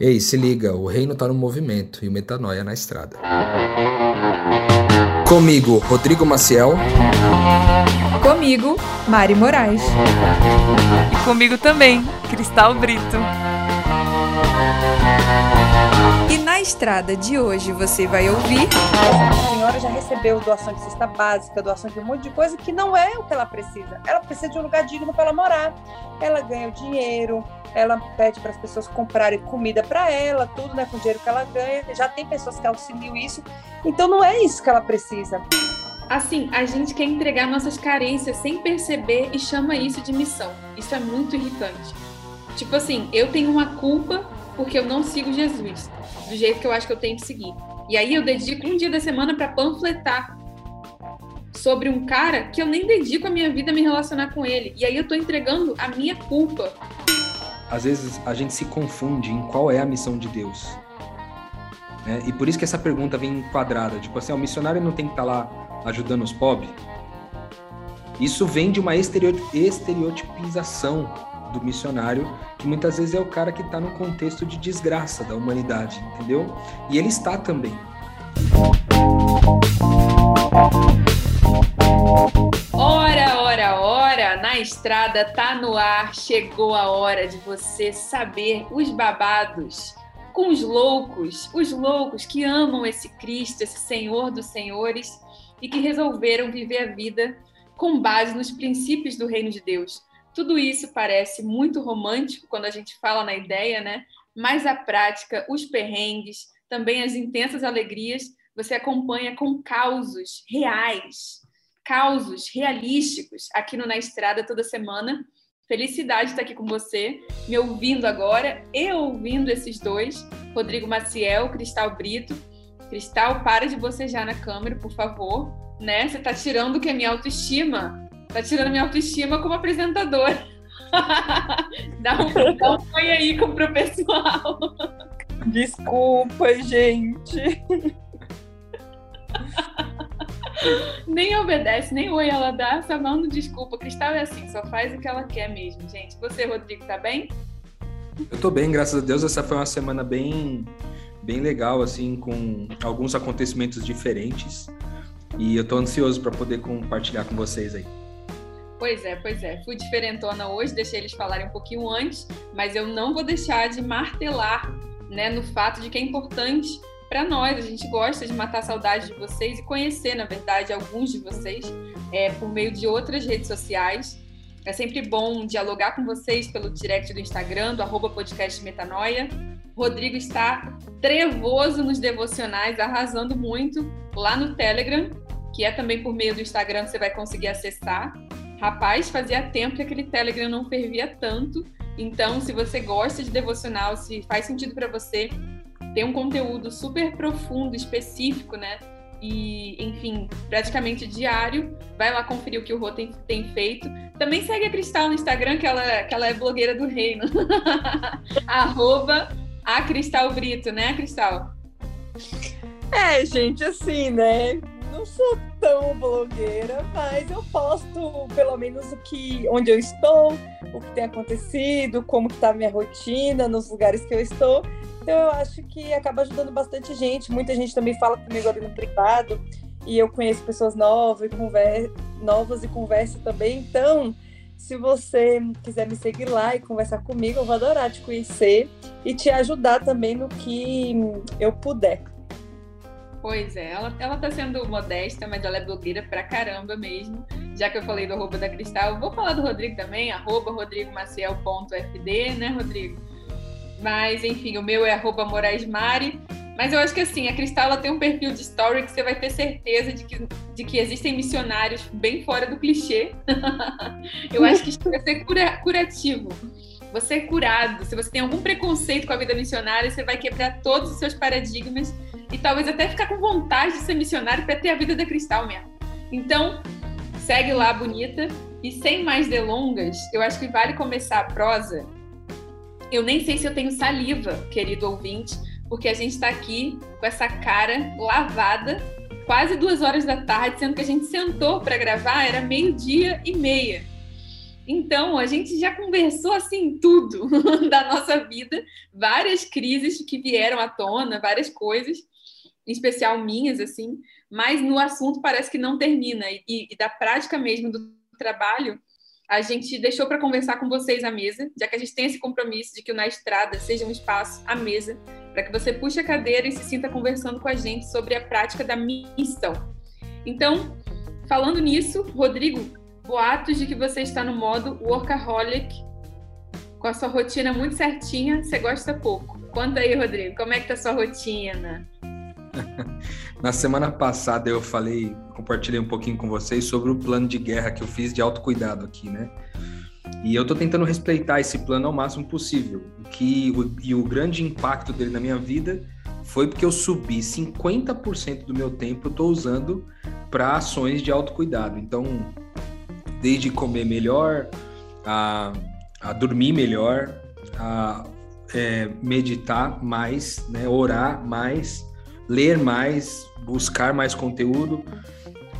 Ei, se liga, o reino tá no movimento e o metanoia na estrada. Comigo, Rodrigo Maciel. Comigo, Mari Moraes. E comigo também, Cristal Brito. Na estrada de hoje você vai ouvir. A senhora já recebeu doação de cesta básica, doação de um monte de coisa que não é o que ela precisa. Ela precisa de um lugar digno para ela morar. Ela ganha o dinheiro, ela pede para as pessoas comprarem comida para ela, tudo né, com o dinheiro que ela ganha. Já tem pessoas que auxiliam isso. Então não é isso que ela precisa. Assim, a gente quer entregar nossas carências sem perceber e chama isso de missão. Isso é muito irritante. Tipo assim, eu tenho uma culpa porque eu não sigo Jesus do jeito que eu acho que eu tenho que seguir. E aí eu dedico um dia da semana para panfletar sobre um cara que eu nem dedico a minha vida a me relacionar com ele. E aí eu tô entregando a minha culpa às vezes a gente se confunde em qual é a missão de Deus. Né? E por isso que essa pergunta vem enquadrada. Tipo assim, o missionário não tem que estar tá lá ajudando os pobres? Isso vem de uma estereotipização do missionário, que muitas vezes é o cara que está no contexto de desgraça da humanidade, entendeu? E ele está também. Ora, ora, ora, na estrada tá no ar, chegou a hora de você saber os babados com os loucos, os loucos que amam esse Cristo, esse Senhor dos Senhores e que resolveram viver a vida com base nos princípios do reino de Deus. Tudo isso parece muito romântico quando a gente fala na ideia, né? Mas a prática, os perrengues, também as intensas alegrias, você acompanha com causos reais causos realísticos aqui no Na Estrada toda semana. Felicidade estar aqui com você, me ouvindo agora e ouvindo esses dois, Rodrigo Maciel, Cristal Brito. Cristal, para de bocejar na câmera, por favor. Né? Você está tirando o que é minha autoestima. Está tirando minha autoestima como apresentador. dá, um, dá um oi aí com o pessoal. Desculpa, gente. nem obedece, nem oi ela dá, só manda desculpa. Cristal é assim, só faz o que ela quer mesmo, gente. Você, Rodrigo, tá bem? Eu tô bem, graças a Deus. Essa foi uma semana bem, bem legal, assim, com alguns acontecimentos diferentes. E eu tô ansioso para poder compartilhar com vocês aí. Pois é, pois é. Fui diferentona hoje, deixei eles falarem um pouquinho antes, mas eu não vou deixar de martelar né, no fato de que é importante para nós. A gente gosta de matar a saudade de vocês e conhecer, na verdade, alguns de vocês é, por meio de outras redes sociais. É sempre bom dialogar com vocês pelo direct do Instagram, do arroba podcast Metanoia. Rodrigo está trevoso nos devocionais, arrasando muito lá no Telegram, que é também por meio do Instagram que você vai conseguir acessar. Rapaz, fazia tempo que aquele Telegram não fervia tanto. Então, se você gosta de devocional, se faz sentido para você, tem um conteúdo super profundo, específico, né? E, enfim, praticamente diário. Vai lá conferir o que o Rô tem, tem feito. Também segue a Cristal no Instagram, que ela, que ela é blogueira do reino. Arroba a Cristal Brito, né, Cristal? É, gente, assim, né? Não sou tão blogueira, mas eu posto pelo menos o que, onde eu estou, o que tem acontecido, como que tá a minha rotina, nos lugares que eu estou. Então eu acho que acaba ajudando bastante gente. Muita gente também fala comigo ali no privado e eu conheço pessoas novas e, conver... novas e converso também. Então, se você quiser me seguir lá e conversar comigo, eu vou adorar te conhecer e te ajudar também no que eu puder. Pois é, ela, ela tá sendo modesta, mas ela é blogueira pra caramba mesmo. Já que eu falei do arroba da Cristal, vou falar do Rodrigo também, arroba rodrigomaciel.fd, né, Rodrigo? Mas, enfim, o meu é arroba Mari. Mas eu acho que assim, a Cristal tem um perfil de story que você vai ter certeza de que, de que existem missionários bem fora do clichê. eu acho que isso vai ser cura, curativo. Você é curado. Se você tem algum preconceito com a vida missionária, você vai quebrar todos os seus paradigmas e talvez até ficar com vontade de ser missionário para ter a vida da Cristal mesmo. Então, segue lá, bonita. E sem mais delongas, eu acho que vale começar a prosa eu nem sei se eu tenho saliva, querido ouvinte, porque a gente está aqui com essa cara lavada, quase duas horas da tarde, sendo que a gente sentou para gravar, era meio-dia e meia. Então, a gente já conversou assim tudo da nossa vida, várias crises que vieram à tona, várias coisas, em especial minhas, assim, mas no assunto parece que não termina. E, e da prática mesmo do trabalho, a gente deixou para conversar com vocês à mesa, já que a gente tem esse compromisso de que o Na Estrada seja um espaço à mesa, para que você puxe a cadeira e se sinta conversando com a gente sobre a prática da missão. Então, falando nisso, Rodrigo, boatos de que você está no modo workaholic, com a sua rotina muito certinha, você gosta pouco. Conta aí, Rodrigo, como é que tá a sua rotina? Na semana passada eu falei, compartilhei um pouquinho com vocês sobre o plano de guerra que eu fiz de autocuidado aqui, né? E eu tô tentando respeitar esse plano ao máximo possível. O que, o, e o grande impacto dele na minha vida foi porque eu subi 50% do meu tempo eu tô usando para ações de autocuidado. Então, desde comer melhor, a, a dormir melhor, a é, meditar mais, né, orar mais, ler mais, buscar mais conteúdo.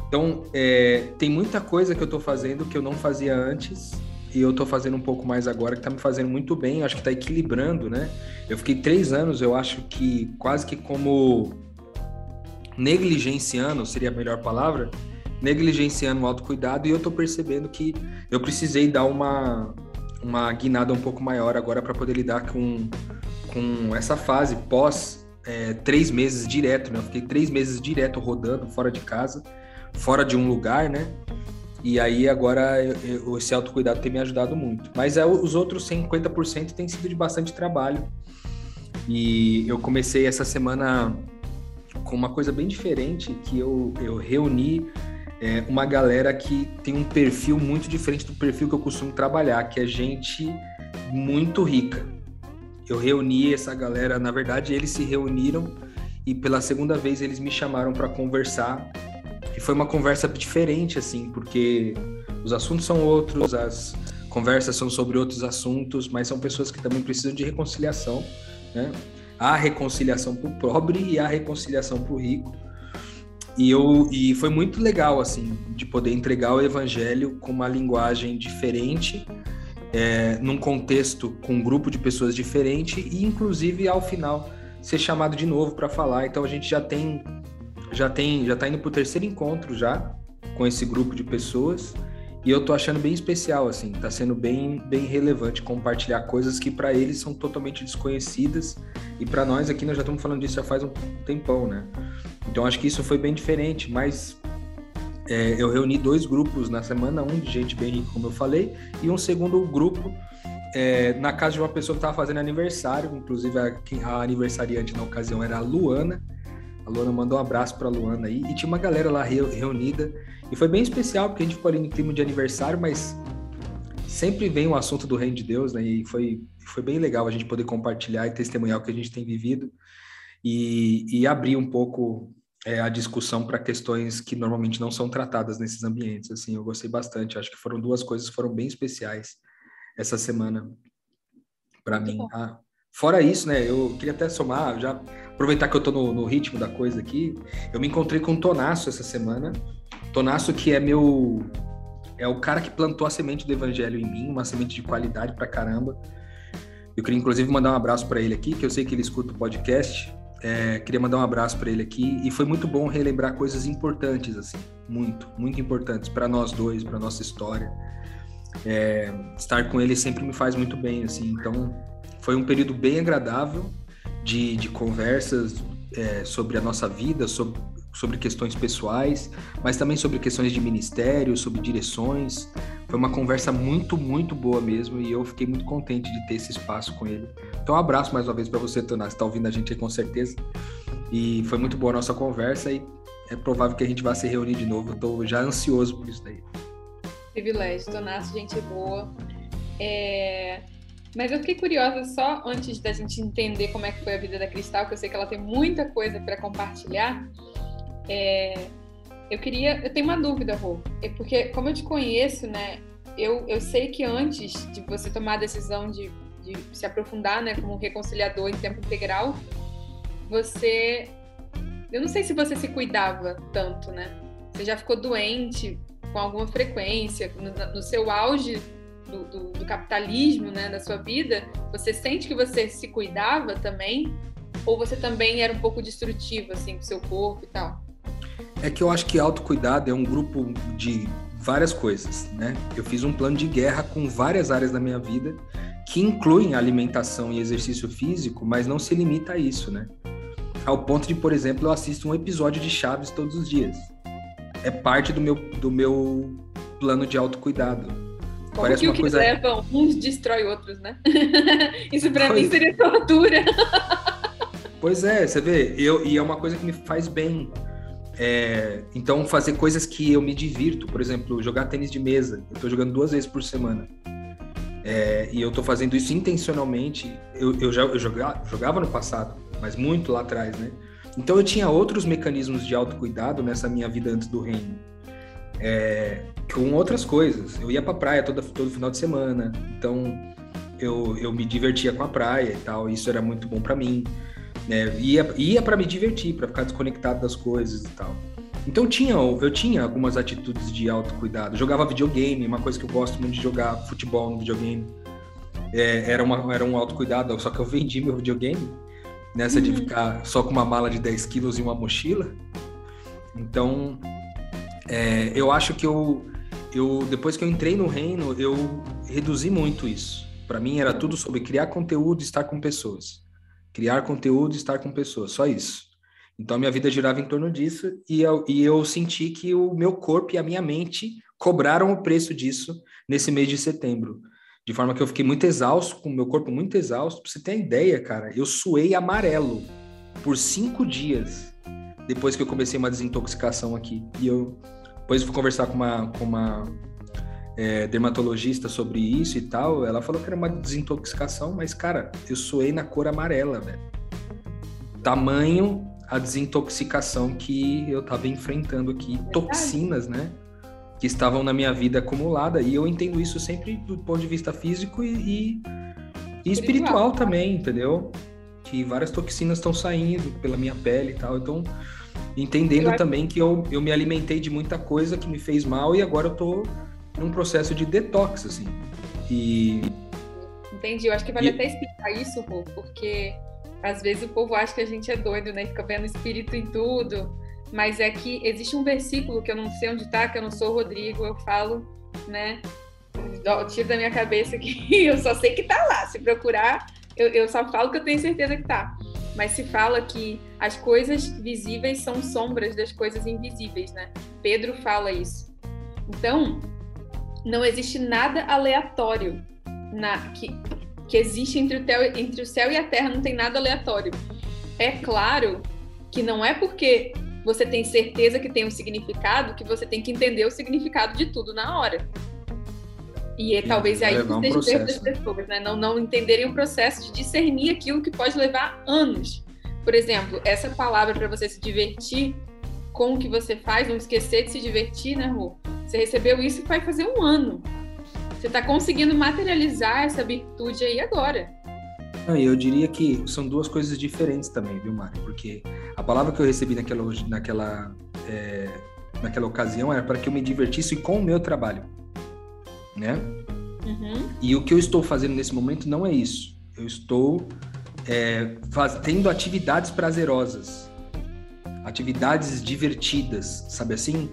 Então, é, tem muita coisa que eu estou fazendo que eu não fazia antes e eu estou fazendo um pouco mais agora, que está me fazendo muito bem, acho que está equilibrando, né? Eu fiquei três anos, eu acho que quase que como negligenciando, seria a melhor palavra, negligenciando o autocuidado e eu tô percebendo que eu precisei dar uma, uma guinada um pouco maior agora para poder lidar com, com essa fase pós é, três meses direto, né? Eu fiquei três meses direto rodando fora de casa, fora de um lugar, né? E aí agora eu, esse autocuidado tem me ajudado muito. Mas é, os outros 50% tem sido de bastante trabalho. E eu comecei essa semana com uma coisa bem diferente, que eu, eu reuni é, uma galera que tem um perfil muito diferente do perfil que eu costumo trabalhar, que é gente muito rica. Eu reuni essa galera, na verdade, eles se reuniram e pela segunda vez eles me chamaram para conversar. E foi uma conversa diferente, assim, porque os assuntos são outros, as conversas são sobre outros assuntos, mas são pessoas que também precisam de reconciliação, né? Há reconciliação para o pobre e há reconciliação para o rico. E, eu, e foi muito legal, assim, de poder entregar o evangelho com uma linguagem diferente, é, num contexto com um grupo de pessoas diferente e, inclusive, ao final, ser chamado de novo para falar. Então, a gente já tem, já tem, já tá indo para o terceiro encontro já com esse grupo de pessoas. E eu tô achando bem especial, assim, tá sendo bem, bem relevante compartilhar coisas que para eles são totalmente desconhecidas e para nós aqui nós já estamos falando disso já faz um tempão, né? Então acho que isso foi bem diferente, mas é, eu reuni dois grupos na semana, um de gente bem rica, como eu falei, e um segundo grupo é, na casa de uma pessoa que estava fazendo aniversário, inclusive a, a, aniversariante na ocasião era a Luana. A Luana mandou um abraço para a Luana aí, e tinha uma galera lá reunida, e foi bem especial, porque a gente ficou ali no clima de aniversário, mas sempre vem o assunto do reino de Deus, né? E foi, foi bem legal a gente poder compartilhar e testemunhar o que a gente tem vivido e, e abrir um pouco é, a discussão para questões que normalmente não são tratadas nesses ambientes. Assim, eu gostei bastante. Acho que foram duas coisas que foram bem especiais essa semana para mim. Ah, fora isso, né? Eu queria até somar, já aproveitar que eu estou no, no, ritmo da coisa aqui. Eu me encontrei com o Tonasso essa semana. Tonasso que é meu é o cara que plantou a semente do evangelho em mim, uma semente de qualidade para caramba. Eu queria inclusive mandar um abraço para ele aqui, que eu sei que ele escuta o podcast. É, queria mandar um abraço para ele aqui e foi muito bom relembrar coisas importantes assim, muito, muito importantes para nós dois, para nossa história. É, estar com ele sempre me faz muito bem assim. Então foi um período bem agradável de, de conversas é, sobre a nossa vida, sobre, sobre questões pessoais, mas também sobre questões de ministério, sobre direções. Foi uma conversa muito, muito boa mesmo e eu fiquei muito contente de ter esse espaço com ele. Então, um abraço mais uma vez para você, Tonás, está ouvindo a gente aí com certeza. E foi muito boa a nossa conversa e é provável que a gente vá se reunir de novo. Estou já ansioso por isso daí. Privilégio, Tonás, gente boa. É... Mas eu fiquei curiosa só antes da gente entender como é que foi a vida da Cristal, que eu sei que ela tem muita coisa para compartilhar. É, eu queria, eu tenho uma dúvida, Rô, é porque como eu te conheço, né, eu, eu sei que antes de você tomar a decisão de, de se aprofundar, né, como reconciliador em tempo integral, você, eu não sei se você se cuidava tanto, né? Você já ficou doente com alguma frequência no, no seu auge do, do, do, capitalismo, né, da sua vida, você sente que você se cuidava também? Ou você também era um pouco destrutivo, assim, com seu corpo e tal? É que eu acho que autocuidado é um grupo de várias coisas, né? Eu fiz um plano de guerra com várias áreas da minha vida que incluem alimentação e exercício físico, mas não se limita a isso, né? Ao ponto de, por exemplo, eu assisto um episódio de Chaves todos os dias. É parte do meu, do meu plano de autocuidado. Como Parece que o que coisa... levam uns destrói outros, né? Isso para pois... mim seria tortura. pois é, você vê, eu, e é uma coisa que me faz bem. É, então, fazer coisas que eu me divirto, por exemplo, jogar tênis de mesa. Eu tô jogando duas vezes por semana. É, e eu tô fazendo isso intencionalmente. Eu, eu já eu jogava, jogava no passado, mas muito lá atrás, né? Então eu tinha outros mecanismos de autocuidado nessa minha vida antes do reino. É, com outras coisas. Eu ia pra praia todo, todo final de semana, então eu, eu me divertia com a praia e tal, isso era muito bom para mim. Né? Ia, ia para me divertir, para ficar desconectado das coisas e tal. Então eu tinha, eu tinha algumas atitudes de autocuidado. Jogava videogame, uma coisa que eu gosto muito de jogar futebol no videogame. É, era, uma, era um autocuidado, só que eu vendi meu videogame nessa uhum. de ficar só com uma mala de 10 quilos e uma mochila. Então, é, eu acho que eu, eu, depois que eu entrei no reino, eu reduzi muito isso. Para mim era tudo sobre criar conteúdo estar com pessoas. Criar conteúdo estar com pessoas, só isso. Então minha vida girava em torno disso e eu, e eu senti que o meu corpo e a minha mente cobraram o preço disso nesse mês de setembro. De forma que eu fiquei muito exausto, com o meu corpo muito exausto. Pra você ter ideia, cara, eu suei amarelo por cinco dias depois que eu comecei uma desintoxicação aqui. E eu depois fui conversar com uma, com uma é, dermatologista sobre isso e tal. Ela falou que era uma desintoxicação, mas, cara, eu suei na cor amarela, velho. Tamanho a desintoxicação que eu tava enfrentando aqui. Toxinas, né? Que estavam na minha vida acumulada. E eu entendo isso sempre do ponto de vista físico e, e, e espiritual também, entendeu? Que várias toxinas estão saindo pela minha pele e tal. Então, entendendo também que eu, eu me alimentei de muita coisa que me fez mal e agora eu tô num processo de detox, assim. E. Entendi, eu acho que vale e... até explicar isso, Rô, porque às vezes o povo acha que a gente é doido, né? Fica vendo espírito em tudo. Mas é que existe um versículo que eu não sei onde tá, que eu não sou Rodrigo, eu falo, né? Tiro da minha cabeça que eu só sei que tá lá. Se procurar, eu, eu só falo que eu tenho certeza que tá mas se fala que as coisas visíveis são sombras das coisas invisíveis, né? Pedro fala isso. Então, não existe nada aleatório na que, que existe entre o, entre o céu e a terra, não tem nada aleatório. É claro que não é porque você tem certeza que tem um significado que você tem que entender o significado de tudo na hora. E é, talvez aí que esteja um das pessoas, né? Não, não entenderem o processo de discernir aquilo que pode levar anos. Por exemplo, essa palavra para você se divertir com o que você faz, não esquecer de se divertir, né, Rô? Você recebeu isso e vai fazer um ano. Você está conseguindo materializar essa virtude aí agora. Eu diria que são duas coisas diferentes também, viu, Mari? Porque a palavra que eu recebi naquela, naquela, é, naquela ocasião era para que eu me divertisse com o meu trabalho né? Uhum. E o que eu estou fazendo nesse momento não é isso. Eu estou é, faz, tendo atividades prazerosas, atividades divertidas, sabe assim?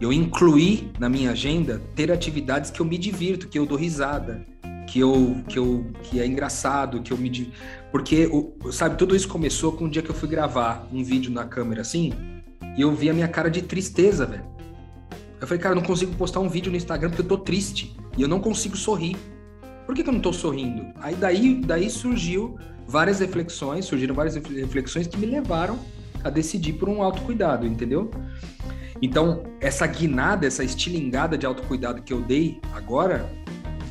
Eu incluí na minha agenda ter atividades que eu me divirto, que eu dou risada, que eu que eu que é engraçado, que eu me porque sabe tudo isso começou com um dia que eu fui gravar um vídeo na câmera assim e eu vi a minha cara de tristeza, velho. Eu falei, cara, eu não consigo postar um vídeo no Instagram porque eu tô triste e eu não consigo sorrir. Por que, que eu não tô sorrindo? Aí daí, daí surgiu várias reflexões, surgiram várias reflexões que me levaram a decidir por um autocuidado, entendeu? Então, essa guinada, essa estilingada de autocuidado que eu dei agora,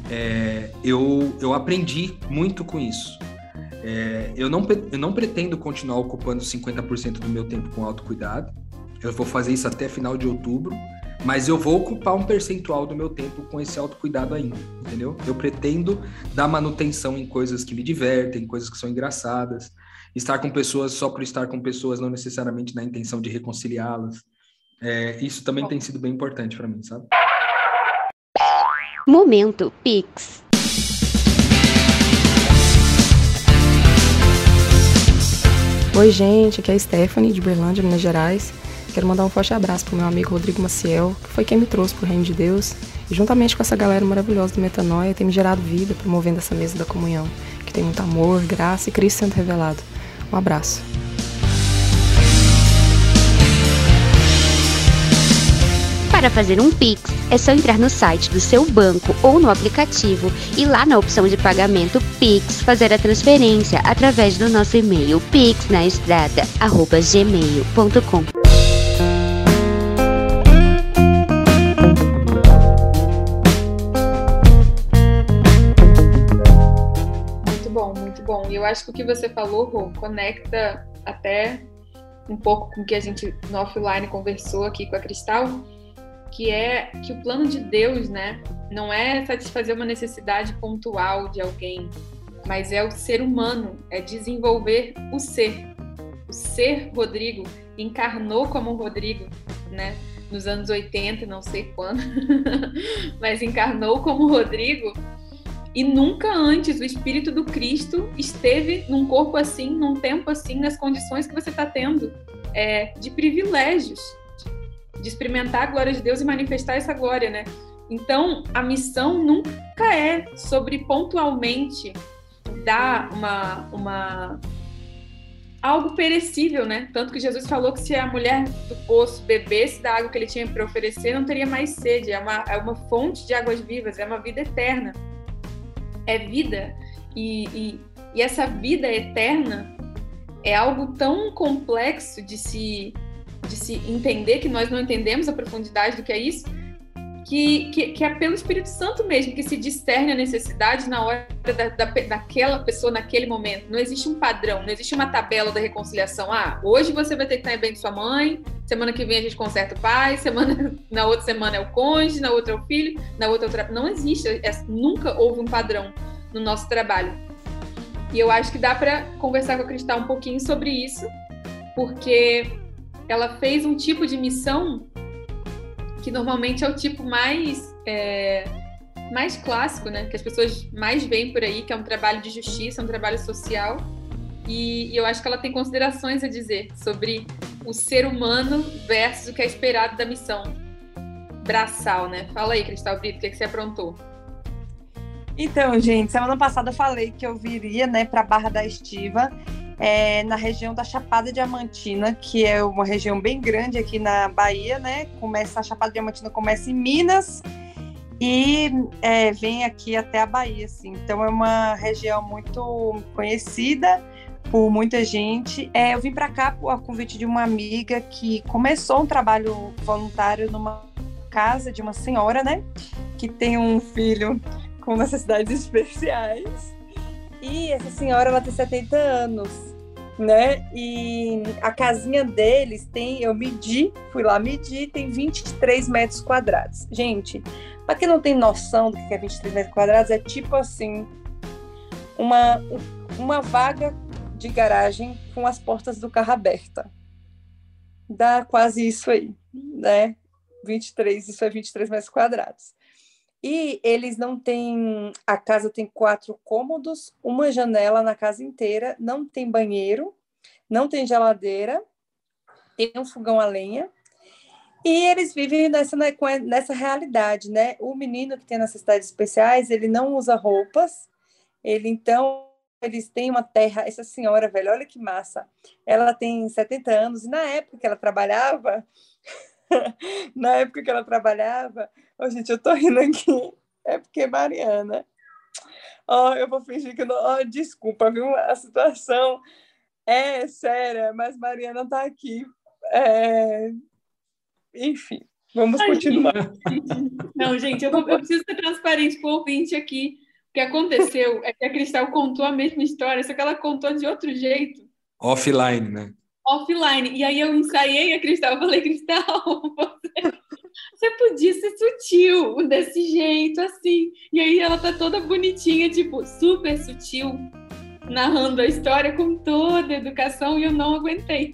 é, eu, eu aprendi muito com isso. É, eu, não, eu não pretendo continuar ocupando 50% do meu tempo com autocuidado. Eu vou fazer isso até final de outubro. Mas eu vou ocupar um percentual do meu tempo com esse autocuidado ainda, entendeu? Eu pretendo dar manutenção em coisas que me divertem, coisas que são engraçadas, estar com pessoas só por estar com pessoas, não necessariamente na intenção de reconciliá-las. É, isso também Bom. tem sido bem importante para mim, sabe? Momento Pix. Oi, gente, aqui é a Stephanie de Berlândia, Minas Gerais. Quero mandar um forte abraço pro meu amigo Rodrigo Maciel, que foi quem me trouxe pro Reino de Deus. E juntamente com essa galera maravilhosa do Metanoia, tem me gerado vida promovendo essa mesa da comunhão, que tem muito amor, graça e Cristo sendo revelado. Um abraço. Para fazer um Pix, é só entrar no site do seu banco ou no aplicativo e lá na opção de pagamento Pix fazer a transferência através do nosso e-mail pixnaestrada@gmail.com. E eu acho que o que você falou, Rô, conecta até um pouco com o que a gente no offline conversou aqui com a Cristal, que é que o plano de Deus, né, não é satisfazer uma necessidade pontual de alguém, mas é o ser humano, é desenvolver o ser. O ser Rodrigo encarnou como Rodrigo, né, nos anos 80, não sei quando, mas encarnou como Rodrigo e nunca antes o Espírito do Cristo esteve num corpo assim, num tempo assim, nas condições que você está tendo é, de privilégios, de experimentar a glória de Deus e manifestar essa glória, né? Então, a missão nunca é sobre pontualmente dar uma, uma algo perecível, né? Tanto que Jesus falou que se a mulher do poço bebesse da água que ele tinha para oferecer, não teria mais sede. É uma, é uma fonte de águas vivas, é uma vida eterna. É vida. E, e, e essa vida eterna é algo tão complexo de se de se entender, que nós não entendemos a profundidade do que é isso, que, que, que, é pelo Espírito Santo mesmo que se discerne a necessidade na hora da, da, daquela pessoa naquele momento. Não existe um padrão, não existe uma tabela da reconciliação. Ah, hoje você vai ter que estar bem com sua mãe, semana que vem a gente conserta o pai, semana, na outra semana é o cônjuge, na outra é o filho, na outra é o tra... Não existe, é, nunca houve um padrão no nosso trabalho. E eu acho que dá para conversar com a Cristal um pouquinho sobre isso, porque ela fez um tipo de missão que normalmente é o tipo mais é, mais clássico, né? Que as pessoas mais veem por aí, que é um trabalho de justiça, um trabalho social. E, e eu acho que ela tem considerações a dizer sobre o ser humano versus o que é esperado da missão braçal, né? Fala aí, Cristal Brito, o que, é que você aprontou? Então, gente, semana passada eu falei que eu viria, né, para Barra da Estiva é, na região da Chapada Diamantina, que é uma região bem grande aqui na Bahia, né? Começa a Chapada Diamantina começa em Minas e é, vem aqui até a Bahia, assim. Então é uma região muito conhecida por muita gente. É, eu vim para cá a convite de uma amiga que começou um trabalho voluntário numa casa de uma senhora, né? Que tem um filho com necessidades especiais. E essa senhora, ela tem 70 anos, né? E a casinha deles tem, eu medi, fui lá medir, tem 23 metros quadrados. Gente, para quem não tem noção do que é 23 metros quadrados, é tipo assim, uma, uma vaga de garagem com as portas do carro aberta. Dá quase isso aí, né? 23, isso é 23 metros quadrados. E eles não têm. A casa tem quatro cômodos, uma janela na casa inteira, não tem banheiro, não tem geladeira, tem um fogão a lenha. E eles vivem nessa, né, nessa realidade, né? O menino que tem necessidades especiais, ele não usa roupas, ele então eles têm uma terra. Essa senhora, velho, olha que massa. Ela tem 70 anos e na época que ela trabalhava, na época que ela trabalhava, oh, gente, eu tô rindo aqui, é porque Mariana. Oh, eu vou fingir que não. Oh, desculpa, viu? A situação é séria, mas Mariana tá aqui. É... Enfim, vamos Ai, continuar. Gente. Não, gente, eu, vou, eu preciso ser transparente com o ouvinte aqui. O que aconteceu é que a Cristal contou a mesma história, só que ela contou de outro jeito. Offline, né? Offline. E aí eu ensaiei a Cristal, eu falei, Cristal, você, você podia ser sutil desse jeito, assim. E aí ela tá toda bonitinha, tipo, super sutil, narrando a história com toda a educação e eu não aguentei.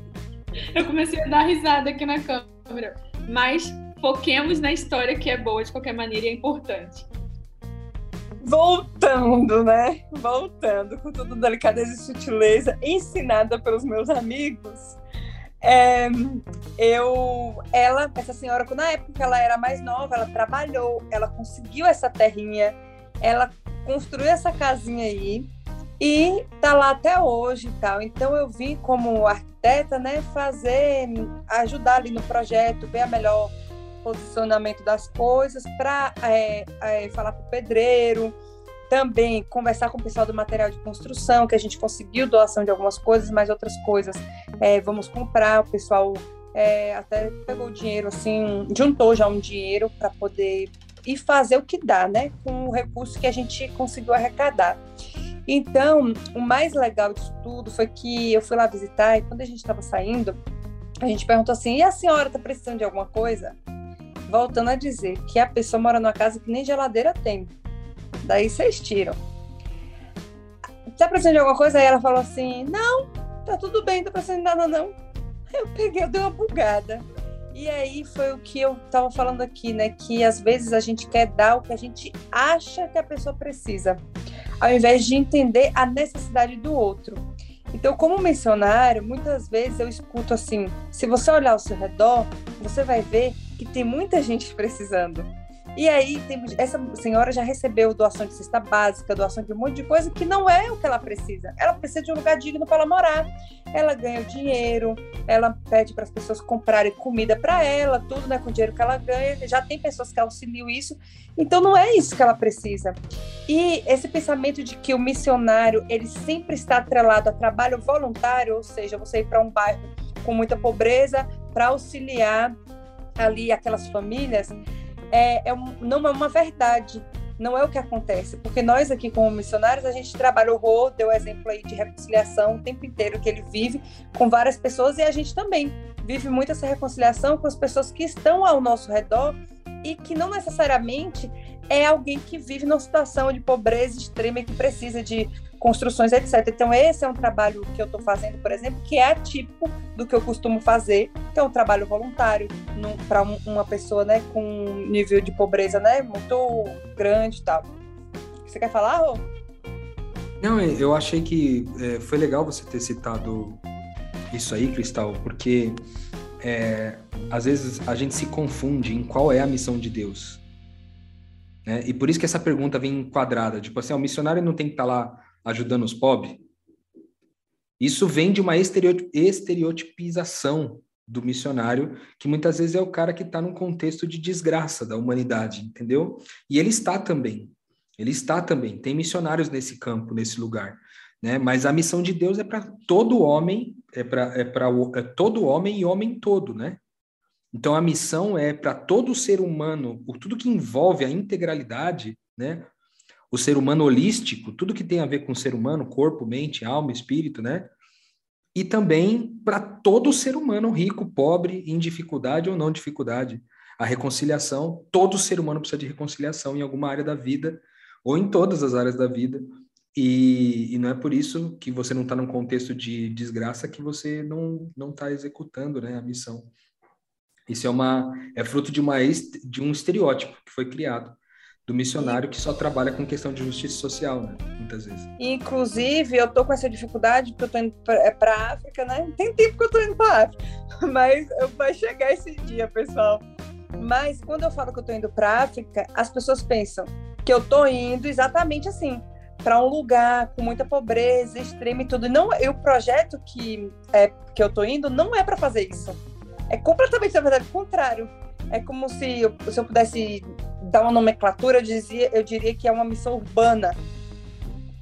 Eu comecei a dar risada aqui na câmera. Mas foquemos na história que é boa de qualquer maneira e é importante. Voltando, né? Voltando, com toda delicadeza e sutileza, ensinada pelos meus amigos. É, eu, ela, essa senhora, na época ela era mais nova, ela trabalhou, ela conseguiu essa terrinha, ela construiu essa casinha aí e tá lá até hoje e tal. Então eu vim como arquiteta, né, fazer, ajudar ali no projeto, ver a melhor posicionamento das coisas para é, é, falar para o pedreiro, também conversar com o pessoal do material de construção, que a gente conseguiu doação de algumas coisas, mas outras coisas é, vamos comprar. O pessoal é, até pegou dinheiro, assim, juntou já um dinheiro para poder ir fazer o que dá, né? Com o recurso que a gente conseguiu arrecadar. Então, o mais legal disso tudo foi que eu fui lá visitar e quando a gente estava saindo, a gente perguntou assim: e a senhora está precisando de alguma coisa? Voltando a dizer que a pessoa mora numa casa que nem geladeira tem. Daí vocês tiram. Tá precisando de alguma coisa? Aí ela falou assim: Não, tá tudo bem, não tá precisando de nada, não. Eu peguei, eu dei uma bugada. E aí foi o que eu tava falando aqui, né? Que às vezes a gente quer dar o que a gente acha que a pessoa precisa, ao invés de entender a necessidade do outro. Então, como missionário, muitas vezes eu escuto assim: se você olhar ao seu redor, você vai ver que tem muita gente precisando. E aí, tem, essa senhora já recebeu doação de cesta básica, doação de um monte de coisa que não é o que ela precisa. Ela precisa de um lugar digno para ela morar. Ela ganha o dinheiro, ela pede para as pessoas comprarem comida para ela, tudo né, com o dinheiro que ela ganha. Já tem pessoas que auxiliam isso. Então, não é isso que ela precisa. E esse pensamento de que o missionário ele sempre está atrelado a trabalho voluntário, ou seja, você ir para um bairro com muita pobreza para auxiliar ali aquelas famílias é, é um, não é uma verdade, não é o que acontece, porque nós aqui como missionários, a gente trabalha o Rô, deu exemplo aí de reconciliação o tempo inteiro que ele vive com várias pessoas e a gente também vive muito essa reconciliação com as pessoas que estão ao nosso redor e que não necessariamente é alguém que vive numa situação de pobreza extrema e que precisa de construções, etc. Então, esse é um trabalho que eu estou fazendo, por exemplo, que é atípico do que eu costumo fazer, que é um trabalho voluntário para um, uma pessoa né, com um nível de pobreza né, muito grande e tal. Você quer falar, Rô? Não, eu achei que é, foi legal você ter citado isso aí, Cristal, porque é, às vezes a gente se confunde em qual é a missão de Deus. Né? E por isso que essa pergunta vem enquadrada. Tipo assim, o missionário não tem que estar tá lá ajudando os pobres? Isso vem de uma estereotipização do missionário, que muitas vezes é o cara que está num contexto de desgraça da humanidade, entendeu? E ele está também. Ele está também. Tem missionários nesse campo, nesse lugar. Né? Mas a missão de Deus é para todo homem, é para é é todo homem e homem todo, né? Então a missão é para todo ser humano, por tudo que envolve a integralidade, né? o ser humano holístico, tudo que tem a ver com o ser humano, corpo, mente, alma, espírito, né? E também para todo ser humano, rico, pobre, em dificuldade ou não dificuldade. A reconciliação, todo ser humano precisa de reconciliação em alguma área da vida, ou em todas as áreas da vida. E, e não é por isso que você não está num contexto de desgraça que você não não está executando né, a missão. Isso é uma é fruto de uma de um estereótipo que foi criado do missionário que só trabalha com questão de justiça social, né? Muitas vezes. Inclusive, eu tô com essa dificuldade porque eu tô indo para a África, né? Tem tempo que eu tô indo para África, mas vai chegar esse dia, pessoal. Mas quando eu falo que eu tô indo para África, as pessoas pensam que eu tô indo exatamente assim, para um lugar com muita pobreza extrema e tudo. Não, e o projeto que é que eu tô indo não é para fazer isso. É completamente, na verdade, o contrário. É como se eu, se eu pudesse dar uma nomenclatura, eu, dizia, eu diria que é uma missão urbana,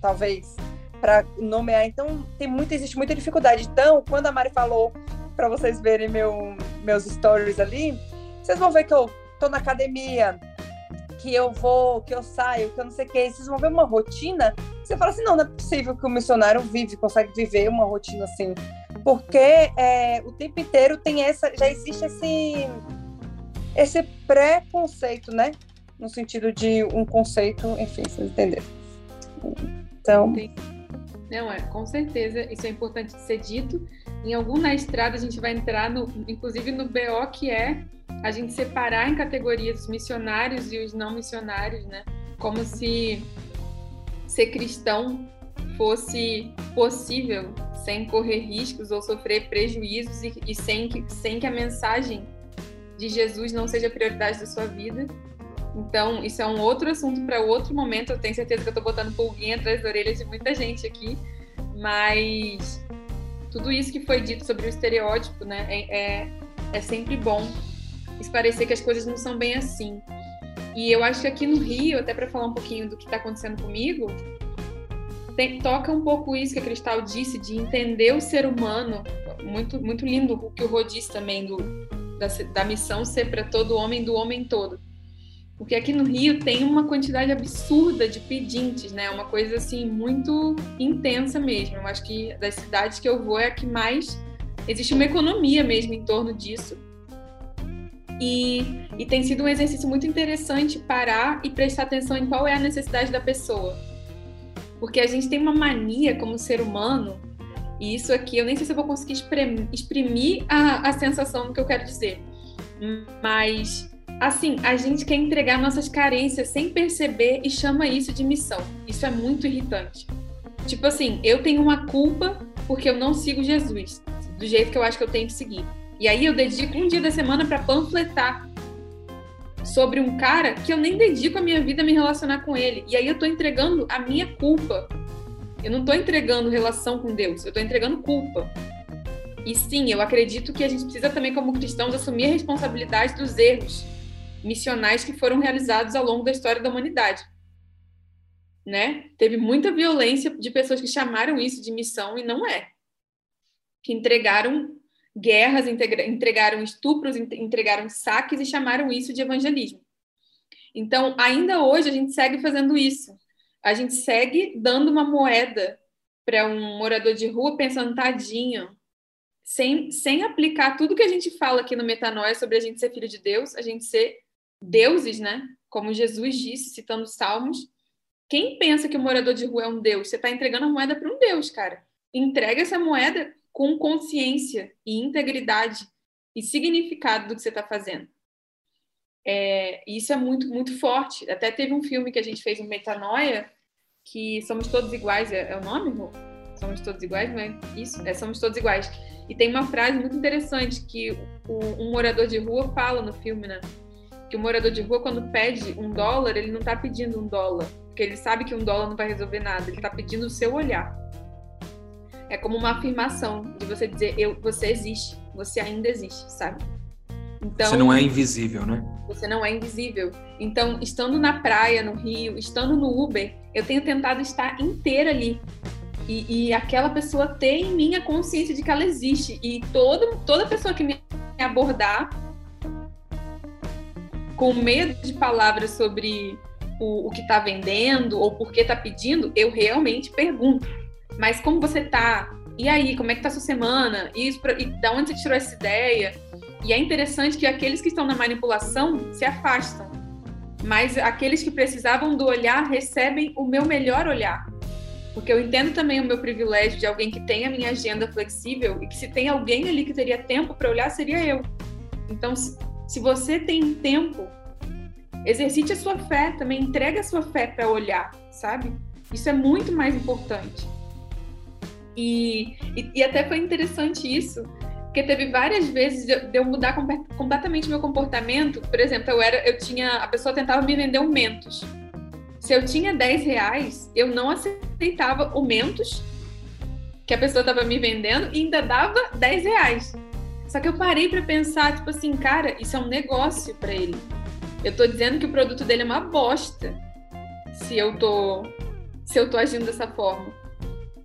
talvez, para nomear. Então, tem muita, existe muita dificuldade. Então, quando a Mari falou para vocês verem meu, meus stories ali, vocês vão ver que eu tô na academia, que eu vou, que eu saio, que eu não sei o que. Vocês vão ver uma rotina. Você fala assim, não, não é possível que o missionário vive, consegue viver uma rotina assim. Porque é, o tempo inteiro tem essa, já existe esse, esse preconceito, né? no sentido de um conceito, enfim, vocês entenderam. Então. Não, é, com certeza, isso é importante ser dito. Em algum na estrada a gente vai entrar, no, inclusive no BO, que é a gente separar em categorias os missionários e os não missionários, né? Como se ser cristão fosse possível sem correr riscos ou sofrer prejuízos e, e sem, que, sem que a mensagem de Jesus não seja prioridade da sua vida. Então, isso é um outro assunto para outro momento. Eu tenho certeza que eu estou botando pulguinha atrás da orelha de muita gente aqui, mas tudo isso que foi dito sobre o estereótipo, né, é, é, é sempre bom esclarecer que as coisas não são bem assim. E eu acho que aqui no Rio, até para falar um pouquinho do que está acontecendo comigo, tem, toca um pouco isso que a Cristal disse, de entender o ser humano. Muito, muito lindo o que o Rô disse também, do, da, da missão ser para todo homem, do homem todo. Porque aqui no Rio tem uma quantidade absurda de pedintes, né? Uma coisa assim muito intensa mesmo. Eu acho que das cidades que eu vou é a que mais existe uma economia mesmo em torno disso. E, e tem sido um exercício muito interessante parar e prestar atenção em qual é a necessidade da pessoa porque a gente tem uma mania como ser humano, e isso aqui eu nem sei se eu vou conseguir exprimir a, a sensação do que eu quero dizer. Mas, assim, a gente quer entregar nossas carências sem perceber e chama isso de missão. Isso é muito irritante. Tipo assim, eu tenho uma culpa porque eu não sigo Jesus do jeito que eu acho que eu tenho que seguir. E aí eu dedico um dia da semana para panfletar sobre um cara que eu nem dedico a minha vida a me relacionar com ele. E aí eu tô entregando a minha culpa. Eu não tô entregando relação com Deus, eu tô entregando culpa. E sim, eu acredito que a gente precisa também, como cristãos, assumir a responsabilidade dos erros missionais que foram realizados ao longo da história da humanidade. Né? Teve muita violência de pessoas que chamaram isso de missão e não é. Que entregaram guerras, entregaram estupros, entregaram saques e chamaram isso de evangelismo. Então, ainda hoje, a gente segue fazendo isso. A gente segue dando uma moeda para um morador de rua pensando, tadinho, sem, sem aplicar tudo que a gente fala aqui no Metanoia sobre a gente ser filho de Deus, a gente ser deuses, né? Como Jesus disse, citando os Salmos. Quem pensa que o morador de rua é um Deus? Você está entregando a moeda para um Deus, cara. Entrega essa moeda com consciência e integridade e significado do que você está fazendo. É, isso é muito, muito forte. Até teve um filme que a gente fez, um Metanoia, que Somos Todos Iguais, é, é o nome, Rô? Somos Todos Iguais, não é isso? É Somos Todos Iguais. E tem uma frase muito interessante que o, um morador de rua fala no filme, né? Que o morador de rua, quando pede um dólar, ele não está pedindo um dólar, porque ele sabe que um dólar não vai resolver nada, ele está pedindo o seu olhar. É como uma afirmação de você dizer, eu, você existe, você ainda existe, sabe? Então, você não é invisível, né? Você não é invisível. Então, estando na praia, no Rio, estando no Uber, eu tenho tentado estar inteira ali. E, e aquela pessoa ter em mim a consciência de que ela existe. E todo, toda pessoa que me abordar com medo de palavras sobre o, o que está vendendo ou por que está pedindo, eu realmente pergunto mas como você tá? E aí, como é que tá a sua semana? E, isso, e da onde você tirou essa ideia? E é interessante que aqueles que estão na manipulação se afastam, mas aqueles que precisavam do olhar recebem o meu melhor olhar. Porque eu entendo também o meu privilégio de alguém que tem a minha agenda flexível e que se tem alguém ali que teria tempo para olhar, seria eu. Então, se você tem tempo, exercite a sua fé, também entregue a sua fé para olhar, sabe? Isso é muito mais importante. E, e, e até foi interessante isso, porque teve várias vezes de eu mudar completamente meu comportamento. Por exemplo, eu era, eu tinha, a pessoa tentava me vender um Mentos. Se eu tinha 10 reais, eu não aceitava o Mentos que a pessoa estava me vendendo e ainda dava 10 reais. Só que eu parei para pensar, tipo assim, cara, isso é um negócio para ele. Eu tô dizendo que o produto dele é uma bosta. Se eu tô se eu tô agindo dessa forma.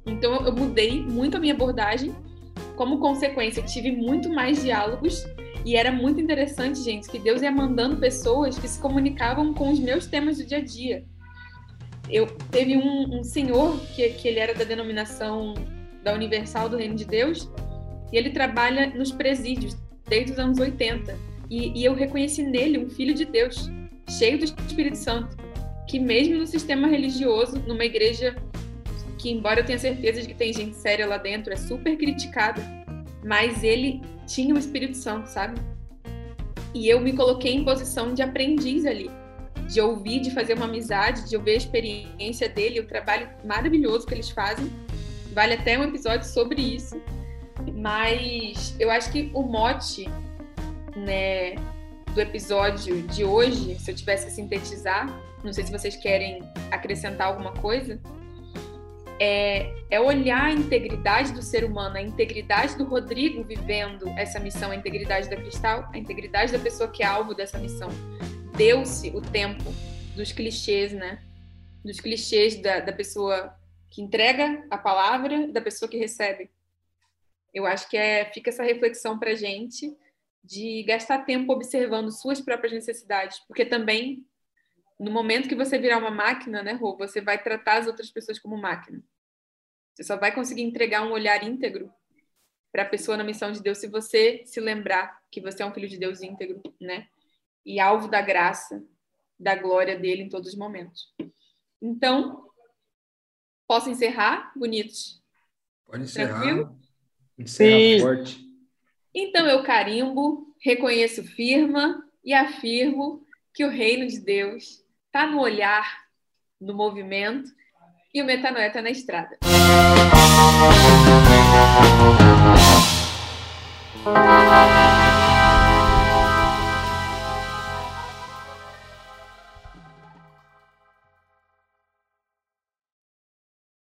Então eu mudei muito a minha abordagem. Como consequência, tive muito mais diálogos e era muito interessante, gente, que Deus ia mandando pessoas que se comunicavam com os meus temas do dia a dia. Eu teve um, um senhor que, que ele era da denominação da Universal do Reino de Deus e ele trabalha nos presídios desde os anos 80 e, e eu reconheci nele um filho de Deus, cheio do Espírito Santo, que mesmo no sistema religioso, numa igreja que, embora eu tenha certeza de que tem gente séria lá dentro, é super criticado, mas ele tinha o Espírito Santo, sabe? E eu me coloquei em posição de aprendiz ali, de ouvir, de fazer uma amizade, de ouvir a experiência dele, o trabalho maravilhoso que eles fazem. Vale até um episódio sobre isso. Mas eu acho que o mote, né, do episódio de hoje, se eu tivesse que sintetizar, não sei se vocês querem acrescentar alguma coisa, é, é, olhar a integridade do ser humano, a integridade do Rodrigo vivendo essa missão, a integridade da Cristal, a integridade da pessoa que é alvo dessa missão. Deu-se o tempo dos clichês, né? Dos clichês da, da pessoa que entrega a palavra, da pessoa que recebe. Eu acho que é, fica essa reflexão para gente de gastar tempo observando suas próprias necessidades, porque também no momento que você virar uma máquina, né, Rô, você vai tratar as outras pessoas como máquina. Você só vai conseguir entregar um olhar íntegro para a pessoa na missão de Deus se você se lembrar que você é um filho de Deus íntegro, né? E alvo da graça, da glória dele em todos os momentos. Então, posso encerrar, bonitos? Pode encerrar. Tranquilo? Encerra Sim. forte. Então eu carimbo, reconheço firma e afirmo que o reino de Deus está no olhar, no movimento, e o metanoia está na estrada. Música